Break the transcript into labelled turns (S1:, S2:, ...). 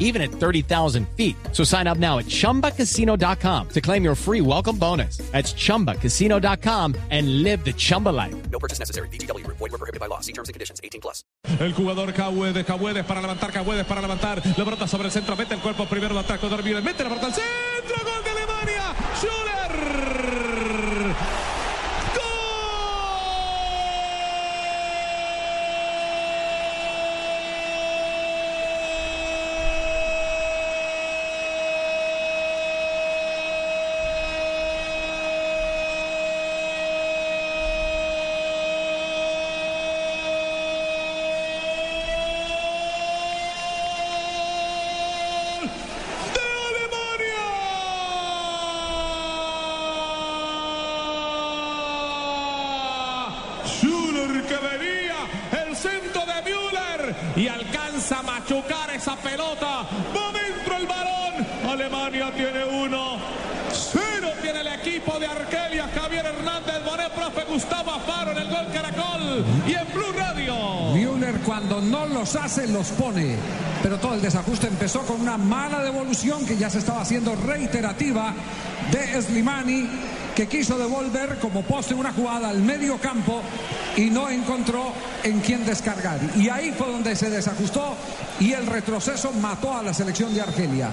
S1: even at 30,000 feet. So sign up now at chumbacasino.com to claim your free welcome bonus. That's chumbacasino.com and live the Chumba life.
S2: No purchase necessary. VGW. Void were prohibited by law. See terms and conditions. 18 plus.
S3: El jugador Cahuedes, Cahuedes para levantar, Cahuedes para levantar. La brota sobre el centro, mete el cuerpo primero, lo ataca Dormir, mete la brota al centro, gol de Alemania. Schürrle. Schuller que venía, el centro de Müller y alcanza a machucar esa pelota. Va dentro el balón. Alemania tiene uno. Cero tiene el equipo de Argelia. Javier Hernández, Bonet, profe Gustavo Afaro en el gol Caracol y en Blue Radio.
S4: Müller cuando no los hace los pone. Pero todo el desajuste empezó con una mala devolución que ya se estaba haciendo reiterativa de Slimani que quiso devolver como poste una jugada al medio campo y no encontró en quién descargar. Y ahí fue donde se desajustó y el retroceso mató a la selección de Argelia.